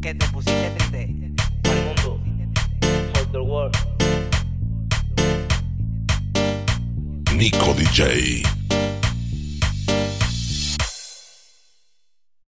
que te pusiste triste. Al mundo, Outer World. Nico DJ.